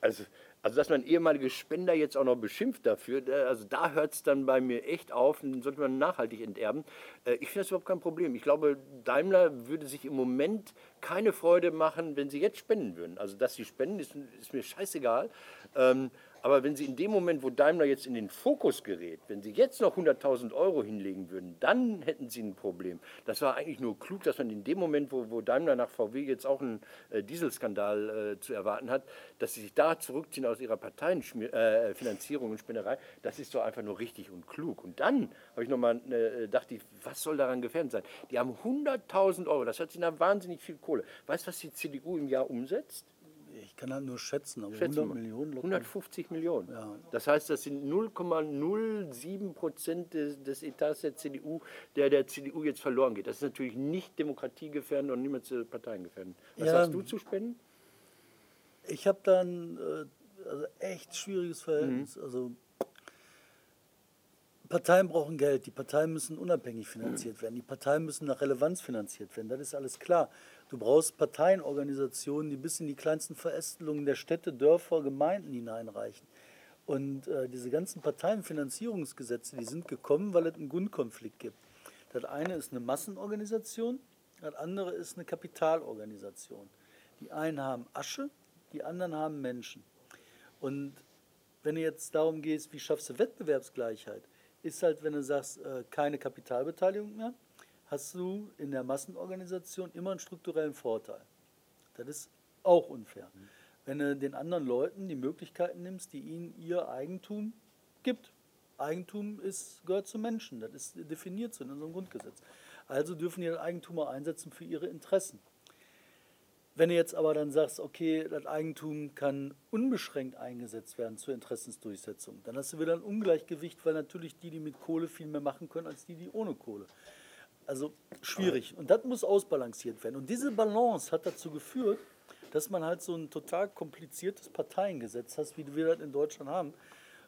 also, also dass man ehemalige Spender jetzt auch noch beschimpft dafür, äh, also da hört es dann bei mir echt auf, den sollte man nachhaltig enterben. Äh, Ich finde das überhaupt kein Problem. Ich glaube, Daimler würde sich im Moment keine Freude machen, wenn sie jetzt spenden würden. Also dass sie spenden, ist, ist mir scheißegal. Ähm, aber wenn sie in dem Moment, wo Daimler jetzt in den Fokus gerät, wenn sie jetzt noch 100.000 Euro hinlegen würden, dann hätten sie ein Problem. Das war eigentlich nur klug, dass man in dem Moment, wo, wo Daimler nach VW jetzt auch einen äh, Dieselskandal äh, zu erwarten hat, dass sie sich da zurückziehen aus ihrer Parteienfinanzierung äh, Finanzierung und Spenderei, das ist doch einfach nur richtig und klug. Und dann habe ich nochmal äh, dachte ich, was soll daran gefährdet sein? Die haben 100.000 Euro, das hört sich nach wahnsinnig viel Kohle. Weißt du, was die CDU im Jahr umsetzt? Ich kann halt nur schätzen, aber Schätzen 100 wir. Millionen locker. 150 Millionen. Ja. Das heißt, das sind 0,07 Prozent des, des Etats der CDU, der der CDU jetzt verloren geht. Das ist natürlich nicht demokratiegefährdend und niemals äh, parteigengefährdend. Was Ja. sagst du zu spenden? Ich habe dann äh, also echt schwieriges Verhältnis. Mhm. Also Parteien brauchen Geld, die Parteien müssen unabhängig finanziert werden, die Parteien müssen nach Relevanz finanziert werden, das ist alles klar. Du brauchst Parteienorganisationen, die bis in die kleinsten Verästelungen der Städte, Dörfer, Gemeinden hineinreichen. Und äh, diese ganzen Parteienfinanzierungsgesetze, die sind gekommen, weil es einen Grundkonflikt gibt. Das eine ist eine Massenorganisation, das andere ist eine Kapitalorganisation. Die einen haben Asche, die anderen haben Menschen. Und wenn du jetzt darum gehst, wie schaffst du Wettbewerbsgleichheit, ist halt, wenn du sagst, äh, keine Kapitalbeteiligung mehr, hast du in der Massenorganisation immer einen strukturellen Vorteil. Das ist auch unfair. Wenn du den anderen Leuten die Möglichkeiten nimmst, die ihnen ihr Eigentum gibt. Eigentum ist, gehört zu Menschen, das ist definiert so in unserem Grundgesetz. Also dürfen die auch einsetzen für ihre Interessen. Wenn du jetzt aber dann sagst, okay, das Eigentum kann unbeschränkt eingesetzt werden zur Interessensdurchsetzung, dann hast du wieder ein Ungleichgewicht, weil natürlich die, die mit Kohle viel mehr machen können, als die, die ohne Kohle. Also schwierig. Und das muss ausbalanciert werden. Und diese Balance hat dazu geführt, dass man halt so ein total kompliziertes Parteiengesetz hast, wie wir das in Deutschland haben.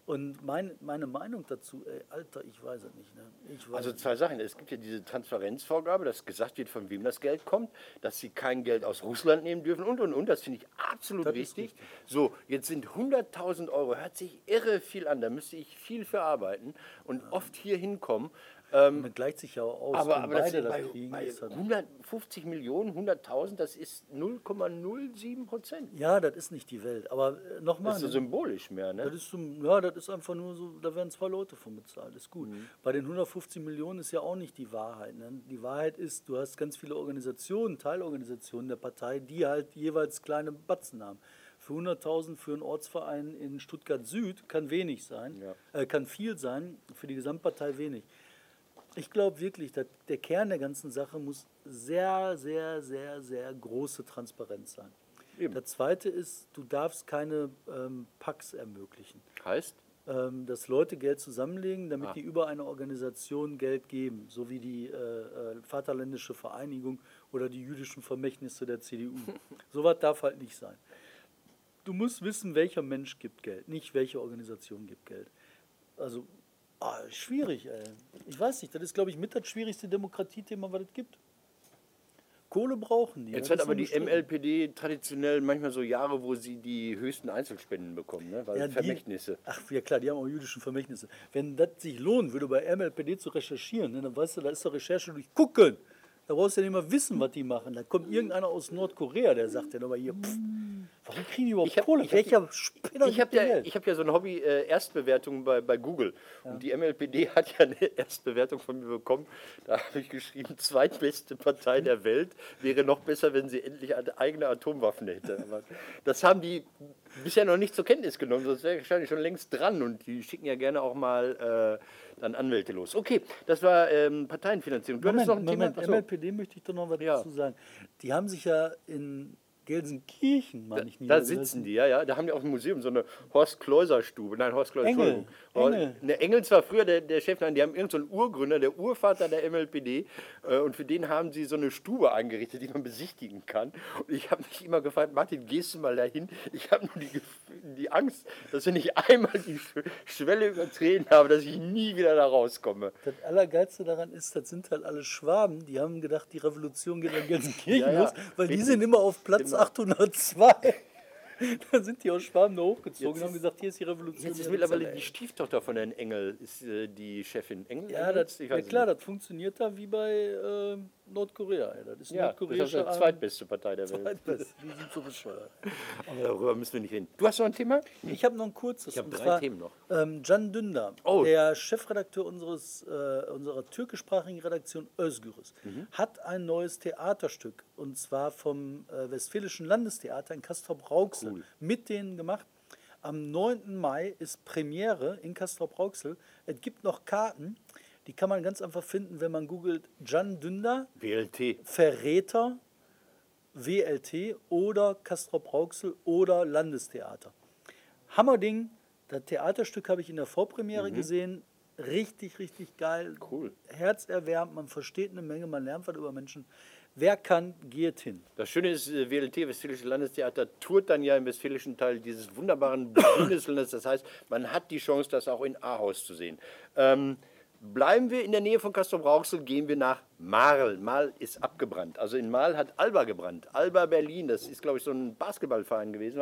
Und mein, meine Meinung dazu, ey, Alter, ich weiß es nicht. Ne? Weiß Also zwei Sachen. Es gibt ja diese Transparenzvorgabe, dass gesagt wird, von wem das Geld kommt, dass sie kein Geld aus Russland nehmen dürfen und und und. Das finde ich absolut richtig. So, jetzt sind 100.000 Euro, hört sich irre viel an. Da müsste ich viel für arbeiten und oft hier hinkommen. Ähm, Man gleicht sich ja auch aus. aber aber das sind das bei, bei ist halt- 150 Millionen, 100.000, das ist 0,07 Prozent. Ja, das ist nicht die Welt. Aber äh, nochmal. Das ist so symbolisch mehr, ne? Das ist ja, das ist einfach nur so, da werden zwei Leute von bezahlt, ist gut. Mhm. Bei den 150 Millionen ist ja auch nicht die Wahrheit. Ne? Die Wahrheit ist, du hast ganz viele Organisationen, Teilorganisationen der Partei, die halt jeweils kleine Batzen haben. Für 100.000 für einen Ortsverein in Stuttgart Süd kann wenig sein, Ja. äh, kann viel sein, für die Gesamtpartei wenig. Ich glaube wirklich, der Kern der ganzen Sache muss sehr, sehr, sehr, sehr große Transparenz sein. Eben. Das Zweite ist, du darfst keine ähm, Packs ermöglichen Heißt? ähm, dass Leute Geld zusammenlegen, damit Ah. die über eine Organisation Geld geben, so wie die äh, äh, Vaterländische Vereinigung oder die jüdischen Vermächtnisse der CDU. Sowas darf halt nicht sein. Du musst wissen, welcher Mensch gibt Geld, nicht welche Organisation gibt Geld. Also, ah, schwierig, ey. Ich weiß nicht, das ist, glaube ich, mit das schwierigste Demokratiethema, was es gibt. Kohle brauchen die. Jetzt hat aber die. MLPD traditionell manchmal so Jahre, wo sie die höchsten Einzelspenden bekommen, ne? weil Ja, die- Vermächtnisse. Ach ja klar, die haben auch jüdischen Vermächtnisse. Wenn das sich lohnen würde, bei MLPD zu recherchieren, ne, dann weißt du, da ist doch Recherche durch gucken. Da brauchst du ja nicht mal wissen, was die machen. Da kommt irgendeiner aus Nordkorea, der sagt dann aber hier, pff, Warum kriegen die überhaupt Ich hab- Kohle? ich Welcher Spinner Ich habe ja, ich hab ja so ein Hobby, äh, Erstbewertung bei, bei Google. Und die MLPD hat ja eine Erstbewertung von mir bekommen. Da habe ich geschrieben, zweitbeste Partei der Welt. Wäre noch besser, wenn sie endlich eigene Atomwaffen hätte. Aber das haben die bisher noch nicht zur Kenntnis genommen, sonst wäre ich wahrscheinlich schon längst dran. Und die schicken ja gerne auch mal äh, dann Anwälte los. Okay, das war ähm, Parteienfinanzierung. Du Moment, noch ein Moment, Thema? Achso. MLPD möchte ich doch noch was Ja. dazu sagen. Die haben sich ja in Gelsenkirchen, meine ich, Da niedergelassen. sitzen die, ja, ja. Da haben die auch ein Museum, so eine Horst Kleuser Stube. Nein, Horst Kleuser, Engel, Entschuldigung. Engel. Ne, Engels war früher der, der Chef, nein, die haben irgendeinen so Urgründer, der Urvater der MLPD. Äh, und für den haben sie so eine Stube eingerichtet, die man besichtigen kann. Und ich habe mich immer gefragt, Martin, gehst du mal dahin? Ich habe nur die, die Angst, dass wenn ich einmal die Sch- Schwelle übertreten habe, dass ich nie wieder da rauskomme. Das Allergeilste daran ist, das sind halt alle Schwaben, die haben gedacht, die Revolution geht nach Gelsenkirchen Ja, ja, los, weil die richtig. sind immer auf Platz Genau. 802. Dann sind die aus Schwaben da hochgezogen Jetzt und haben gesagt, hier ist die Revolution. Jetzt ist mittlerweile die Stieftochter von Herrn Engel, ist äh, die Chefin. Engel? Ja, das, ja klar, nicht. das funktioniert da wie bei äh, Nordkorea. ey. Das ist Ja, das ist nordkoreische die zweitbeste Partei der Welt. Die sind so bescheuert. Aber darüber müssen wir nicht reden. Du hast noch ein Thema? Ich habe noch ein kurzes. Ich hab und drei zwar, Themen noch. Ähm, Can Dündar, Oh. der Chefredakteur unseres, äh, unserer türkischsprachigen Redaktion Özgürüz, Mhm. hat ein neues Theaterstück und zwar vom äh, Westfälischen Landestheater in Castrop-Rauxel Cool. mit denen gemacht. Am 9. Mai ist Premiere in Castrop-Rauxel. Es gibt noch Karten, die kann man ganz einfach finden, wenn man googelt Can Dündar, WLT. Verräter, WLT oder Castrop-Rauxel oder Landestheater. Hammerding, das Theaterstück habe ich in der Vorpremiere gesehen. Richtig, richtig geil. Cool. Herzerwärmend, man versteht eine Menge, man lernt was über Menschen. Wer kann, geht hin. Das Schöne ist, äh, WLT, Westfälische Landestheater, tourt dann ja im westfälischen Teil dieses wunderbaren Bundeslandes. Das heißt, man hat die Chance, das auch in Ahaus zu sehen. Ähm, bleiben wir in der Nähe von Castrop-Rauxel, gehen wir nach Marl. Marl ist abgebrannt. Also in Marl hat Alba gebrannt. Alba Berlin, das ist, glaube ich, so ein Basketballverein gewesen.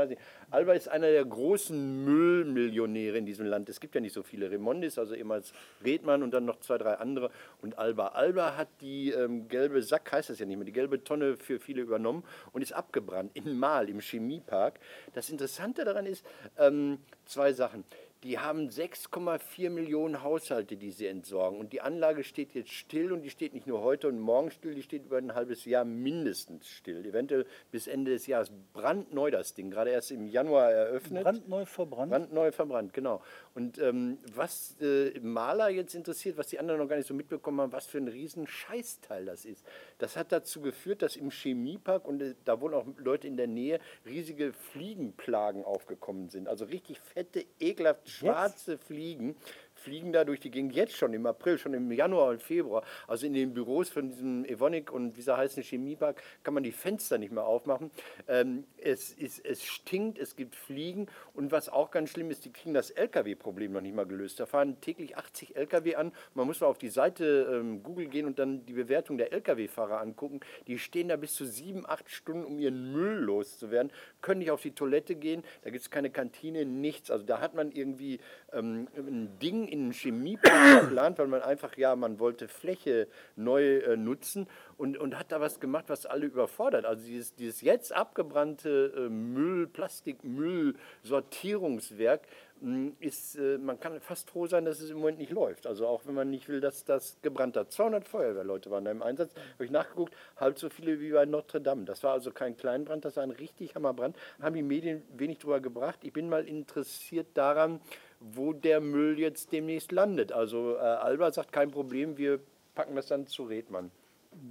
Alba ist einer der großen Müllmillionäre in diesem Land. Es gibt ja nicht so viele. Remondis, also ehemals Redmann und dann noch zwei, drei andere. Und Alba. Alba hat die ähm, gelbe Sack, heißt das ja nicht mehr, die gelbe Tonne für viele übernommen und ist abgebrannt in Marl, im Chemiepark. Das Interessante daran ist, ähm, zwei Sachen. Die haben 6,4 Millionen Haushalte, die sie entsorgen. Und die Anlage steht jetzt still und die steht nicht nur heute und morgen still, die steht über ein halbes Jahr mindestens still. Eventuell bis Ende des Jahres. Brandneu das Ding, gerade erst im Januar eröffnet. Brandneu verbrannt. Brandneu verbrannt, genau. Und ähm, was äh, Maler jetzt interessiert, was die anderen noch gar nicht so mitbekommen haben, was für ein riesen Scheißteil das ist. Das hat dazu geführt, dass im Chemiepark, und äh, da wohnen auch Leute in der Nähe, riesige Fliegenplagen aufgekommen sind. Also richtig fette, ekelhaft schwarze Fliegen fliegen da durch die Gegend jetzt schon im April, schon im Januar und Februar. Also in den Büros von diesem Evonik und wie sie heißen Chemiepark kann man die Fenster nicht mehr aufmachen. Ähm, es, ist, es stinkt, es gibt Fliegen und was auch ganz schlimm ist, die kriegen das LKW-Problem noch nicht mal gelöst. Da fahren täglich 80 LKW an. Man muss mal auf die Seite ähm, Google gehen und dann die Bewertung der LKW-Fahrer angucken. Die stehen da bis zu sieben, acht Stunden, um ihren Müll loszuwerden, können nicht auf die Toilette gehen, da gibt es keine Kantine, nichts. Also da hat man irgendwie ähm, ein Ding in einen Chemiepark geplant, weil man einfach, ja, man wollte Fläche neu äh, nutzen und, und hat da was gemacht, was alle überfordert. Also dieses, dieses jetzt abgebrannte äh, Müll, Plastikmüll, Sortierungswerk mh, ist, äh, man kann fast froh sein, dass es im Moment nicht läuft. Also auch wenn man nicht will, dass das gebrannt hat. 200 Feuerwehrleute waren da im Einsatz. Habe ich nachgeguckt, halb so viele wie bei Notre Dame. Das war also kein Kleinbrand, das war ein richtig Hammerbrand. Haben die Medien wenig drüber gebracht. Ich bin mal interessiert daran, wo der Müll jetzt demnächst landet. Also äh, Alba sagt, kein Problem, wir packen das dann zu Redmann.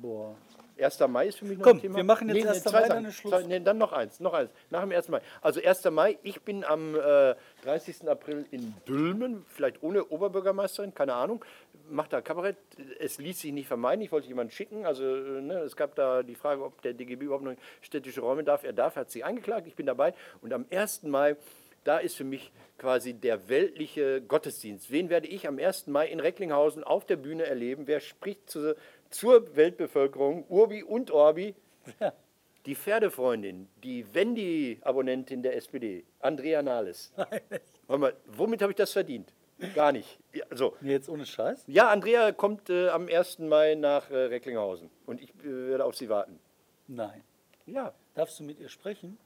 Boah. 1. Mai ist für mich noch Komm, ein Thema. wir machen jetzt 1. zwei Mai, Sachen. dann Schluss. Zwei- Nee, dann noch eins, noch eins. Nach dem 1. Mai. Also 1. Mai, ich bin am äh, 30. April in Dülmen, vielleicht ohne Oberbürgermeisterin, keine Ahnung, macht da Kabarett. Es ließ sich nicht vermeiden, ich wollte jemanden schicken. Also äh, ne, es gab da die Frage, ob der DGB überhaupt noch städtische Räume darf. Er darf, er hat sich eingeklagt, ich bin dabei. Und am 1. Mai da ist für mich quasi der weltliche Gottesdienst. Wen werde ich am 1. Mai in Recklinghausen auf der Bühne erleben? Wer spricht zu, zur Weltbevölkerung, Urbi und Orbi? Die Pferdefreundin, die Wendy-Abonnentin der SPD, Andrea Nahles. Mal, womit habe ich das verdient? Gar nicht. Ja, so. Jetzt ohne Scheiß? Ja, Andrea kommt äh, am 1. Mai nach äh, Recklinghausen und ich äh, werde auf sie warten. Nein. Ja, Darfst du mit ihr sprechen?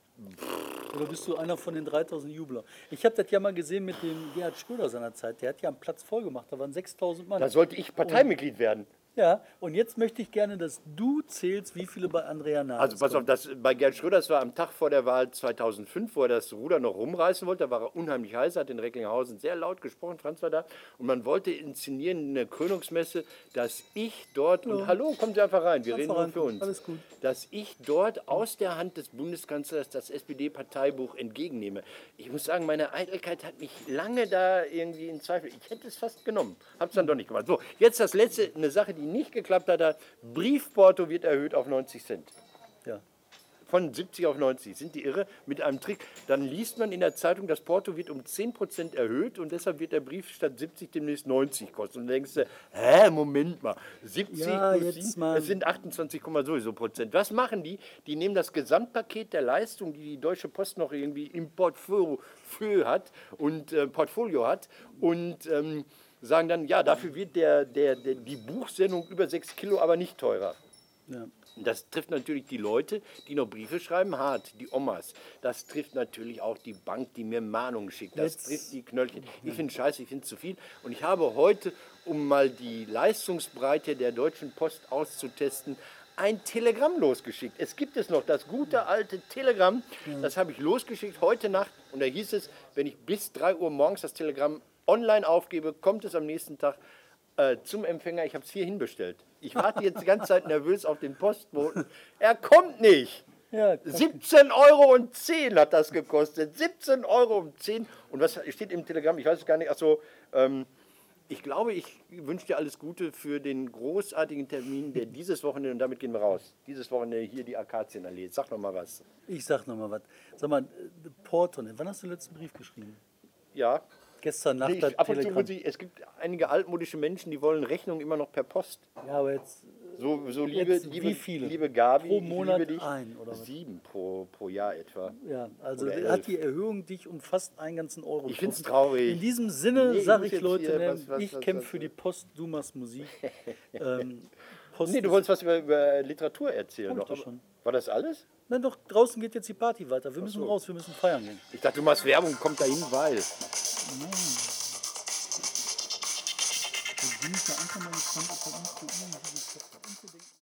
Oder bist du einer von den 3000 Jubler? Ich habe das ja mal gesehen mit dem Gerhard Schröder seinerzeit. Der hat ja einen Platz voll gemacht. Da waren 6000 Mann. Da sollte ich Parteimitglied werden. Ja, und jetzt möchte ich gerne, dass du zählst, wie viele bei Andrea Nahles Also pass auf, das, bei Gerd Schröder, das war am Tag vor der Wahl 2005, wo er das Ruder noch rumreißen wollte. Da war er unheimlich heiß, hat in Recklinghausen sehr laut gesprochen, Franz war da. Und man wollte inszenieren in der Krönungsmesse, dass ich dort, und hallo, kommen Sie einfach rein, wir reden nur für uns. alles gut. Dass ich dort aus der Hand des Bundeskanzlers das SPD-Parteibuch entgegennehme. Ich muss sagen, meine Eitelkeit hat mich lange da irgendwie in Zweifel. Ich hätte es fast genommen, habe es dann doch nicht gemacht. So, jetzt das letzte, eine Sache, die nicht geklappt hat. da- Briefporto wird erhöht auf 90 Cent Ja. von 70 auf 90. Sind die irre? Mit einem Trick. Dann liest man in der Zeitung, das Porto wird um 10% erhöht und deshalb wird der Brief statt 70 demnächst 90 kosten. Und dann denkst du, hä, Moment mal, 70 Ja, plus jetzt 7, mal- es sind 28, sowieso Prozent. Was machen die? Die nehmen das Gesamtpaket der Leistung, die die Deutsche Post noch irgendwie im Portfolio hat und äh, Portfolio hat und ähm, sagen dann, ja, dafür wird der, der, der, die Buchsendung über 6 Kilo aber nicht teurer. ja. Das trifft natürlich die Leute, die noch Briefe schreiben, hart, die Omas. Das trifft natürlich auch die Bank, die mir Mahnungen schickt. Das Jetzt- trifft die Knöllchen. Ich finde scheiße, ich finde zu viel. Und ich habe heute, um mal die Leistungsbreite der Deutschen Post auszutesten, ein Telegramm losgeschickt. Es gibt es noch, das gute alte Telegramm. Das habe ich losgeschickt heute Nacht. Und da hieß es, wenn ich bis 3 Uhr morgens das Telegramm online aufgebe, kommt es am nächsten Tag äh, zum Empfänger. Ich habe es hier hinbestellt. Ich warte jetzt die ganze Zeit nervös auf den Postboten. Er kommt nicht. Ja, 17 Euro und 10 hat das gekostet. 17 Euro und 10. Und was steht im Telegramm? Ich weiß es gar nicht. Achso, ähm, ich glaube, ich wünsche dir alles Gute für den großartigen Termin, der dieses Wochenende, und damit gehen wir raus, dieses Wochenende hier die Akazienallee. Sag noch mal was. Ich sag noch mal was. Sag mal, äh, Porto, ne? wann hast du den letzten Brief geschrieben? Ja. Gestern Nacht Nee, ich, ab und zu muss ich, es gibt einige altmodische Menschen, die wollen Rechnungen immer noch per Post. Ja, aber jetzt So, so liebe, Jetzt liebe, wie viele? liebe Gabi, Pro ich Monat dich. ein, oder was? Sieben pro, pro Jahr etwa. Ja, also hat die Erhöhung dich um fast einen ganzen Euro Ich find's getroffen. traurig. In diesem Sinne Nee, ich sage ich, jetzt Leute, ne, was- was- ich kämpfe für die Post, du machst Musik. ähm, Post Nee, du wolltest was über, über Literatur erzählen. Ich noch. War das alles? Nein, doch, draußen geht jetzt die Party weiter. Wir müssen raus, wir müssen feiern gehen. Ich dachte, du machst Werbung, kommt dahin, weil. Da bin ich ja einfach mal gespannt, ob da uns so